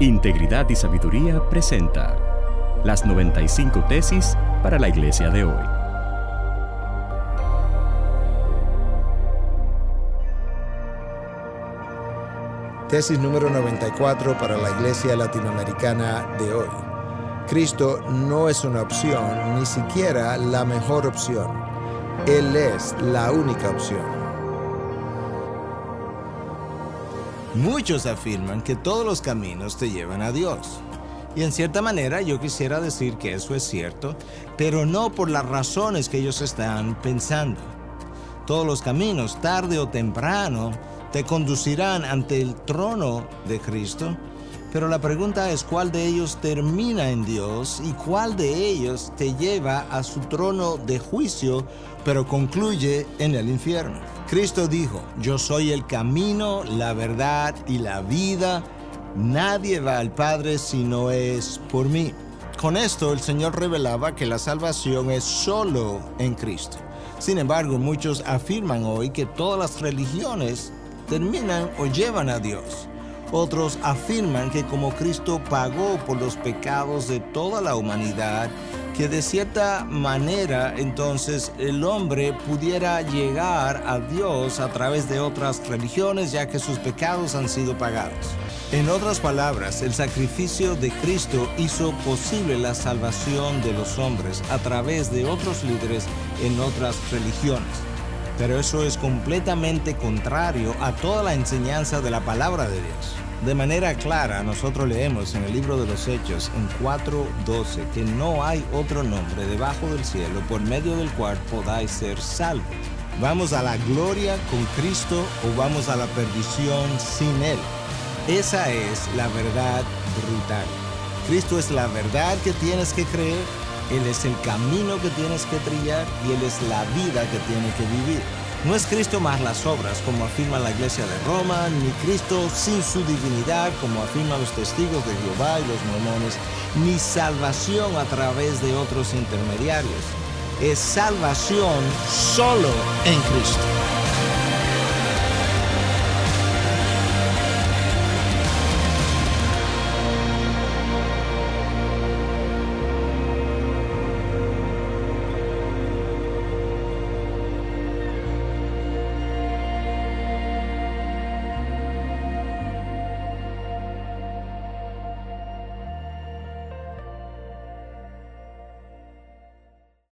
Integridad y Sabiduría presenta las 95 tesis para la iglesia de hoy. Tesis número 94 para la iglesia latinoamericana de hoy. Cristo no es una opción, ni siquiera la mejor opción. Él es la única opción. Muchos afirman que todos los caminos te llevan a Dios. Y en cierta manera yo quisiera decir que eso es cierto, pero no por las razones que ellos están pensando. Todos los caminos, tarde o temprano, te conducirán ante el trono de Cristo, pero la pregunta es cuál de ellos termina en Dios y cuál de ellos te lleva a su trono de juicio, pero concluye en el infierno. Cristo dijo, yo soy el camino, la verdad y la vida. Nadie va al Padre si no es por mí. Con esto el Señor revelaba que la salvación es solo en Cristo. Sin embargo, muchos afirman hoy que todas las religiones terminan o llevan a Dios. Otros afirman que como Cristo pagó por los pecados de toda la humanidad, que de cierta manera entonces el hombre pudiera llegar a Dios a través de otras religiones ya que sus pecados han sido pagados. En otras palabras, el sacrificio de Cristo hizo posible la salvación de los hombres a través de otros líderes en otras religiones. Pero eso es completamente contrario a toda la enseñanza de la palabra de Dios. De manera clara, nosotros leemos en el libro de los Hechos, en 4.12, que no hay otro nombre debajo del cielo por medio del cual podáis ser salvos. ¿Vamos a la gloria con Cristo o vamos a la perdición sin Él? Esa es la verdad brutal. Cristo es la verdad que tienes que creer, Él es el camino que tienes que trillar y Él es la vida que tienes que vivir. No es Cristo más las obras, como afirma la iglesia de Roma, ni Cristo sin su divinidad, como afirman los testigos de Jehová y los mormones, ni salvación a través de otros intermediarios. Es salvación solo en Cristo.